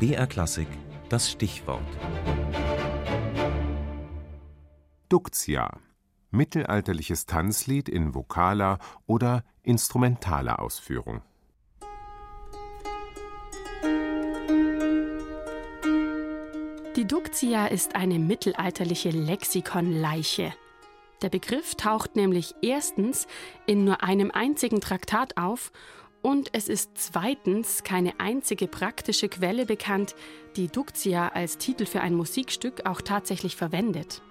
BR Klassik das Stichwort. Duktia. Mittelalterliches Tanzlied in vokaler oder instrumentaler Ausführung. Die Duktia ist eine mittelalterliche Lexikonleiche. Der Begriff taucht nämlich erstens in nur einem einzigen Traktat auf und es ist zweitens keine einzige praktische Quelle bekannt, die Duktia als Titel für ein Musikstück auch tatsächlich verwendet.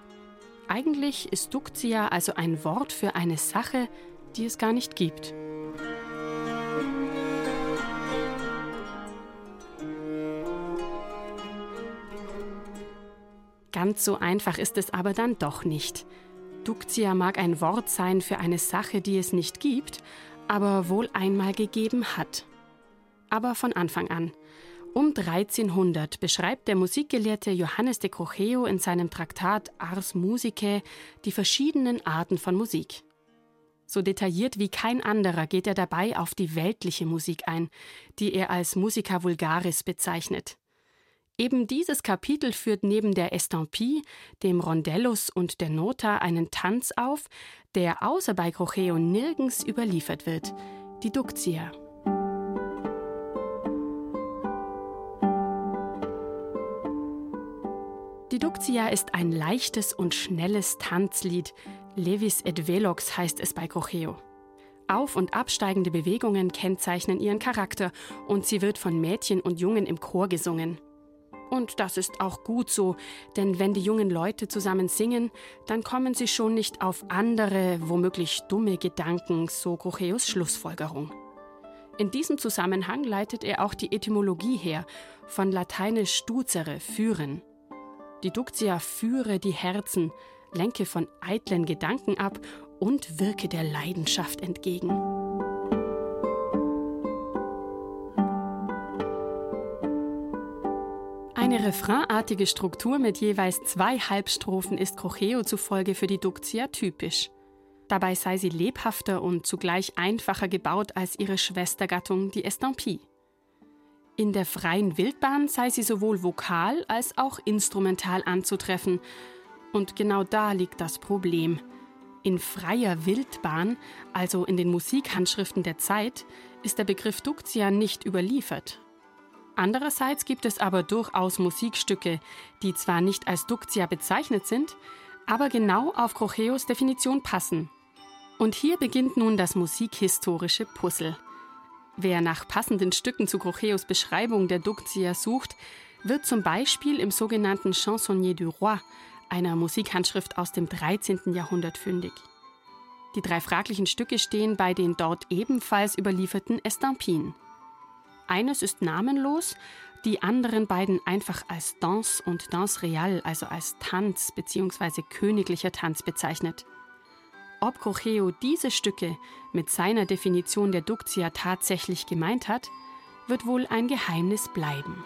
Eigentlich ist Duktia also ein Wort für eine Sache, die es gar nicht gibt. Ganz so einfach ist es aber dann doch nicht. Duktia mag ein Wort sein für eine Sache, die es nicht gibt, aber wohl einmal gegeben hat. Aber von Anfang an. Um 1300 beschreibt der Musikgelehrte Johannes de Crocheo in seinem Traktat Ars Musicae die verschiedenen Arten von Musik. So detailliert wie kein anderer geht er dabei auf die weltliche Musik ein, die er als Musica vulgaris bezeichnet. Eben dieses Kapitel führt neben der Estampie, dem Rondellus und der Nota einen Tanz auf, der außer bei Crocheo nirgends überliefert wird, die Duktia. Die Duktia ist ein leichtes und schnelles Tanzlied. Levis et Velox heißt es bei Crocheo. Auf- und absteigende Bewegungen kennzeichnen ihren Charakter und sie wird von Mädchen und Jungen im Chor gesungen. Und das ist auch gut so, denn wenn die jungen Leute zusammen singen, dann kommen sie schon nicht auf andere, womöglich dumme Gedanken, so Grocheus Schlussfolgerung. In diesem Zusammenhang leitet er auch die Etymologie her, von lateinisch stuzere, führen. Die Duktia führe die Herzen, lenke von eitlen Gedanken ab und wirke der Leidenschaft entgegen. Eine refrainartige Struktur mit jeweils zwei Halbstrophen ist Crocheo zufolge für die Duktia typisch. Dabei sei sie lebhafter und zugleich einfacher gebaut als ihre Schwestergattung, die Estampie. In der freien Wildbahn sei sie sowohl vokal als auch instrumental anzutreffen. Und genau da liegt das Problem. In freier Wildbahn, also in den Musikhandschriften der Zeit, ist der Begriff Duktia nicht überliefert. Andererseits gibt es aber durchaus Musikstücke, die zwar nicht als Duktia bezeichnet sind, aber genau auf Crocheos Definition passen. Und hier beginnt nun das musikhistorische Puzzle. Wer nach passenden Stücken zu Crocheos Beschreibung der Duktia sucht, wird zum Beispiel im sogenannten Chansonnier du Roi, einer Musikhandschrift aus dem 13. Jahrhundert, fündig. Die drei fraglichen Stücke stehen bei den dort ebenfalls überlieferten Estampien. Eines ist namenlos, die anderen beiden einfach als Danse und Danse Real, also als Tanz bzw. königlicher Tanz bezeichnet. Ob Crocheo diese Stücke mit seiner Definition der Duktia tatsächlich gemeint hat, wird wohl ein Geheimnis bleiben.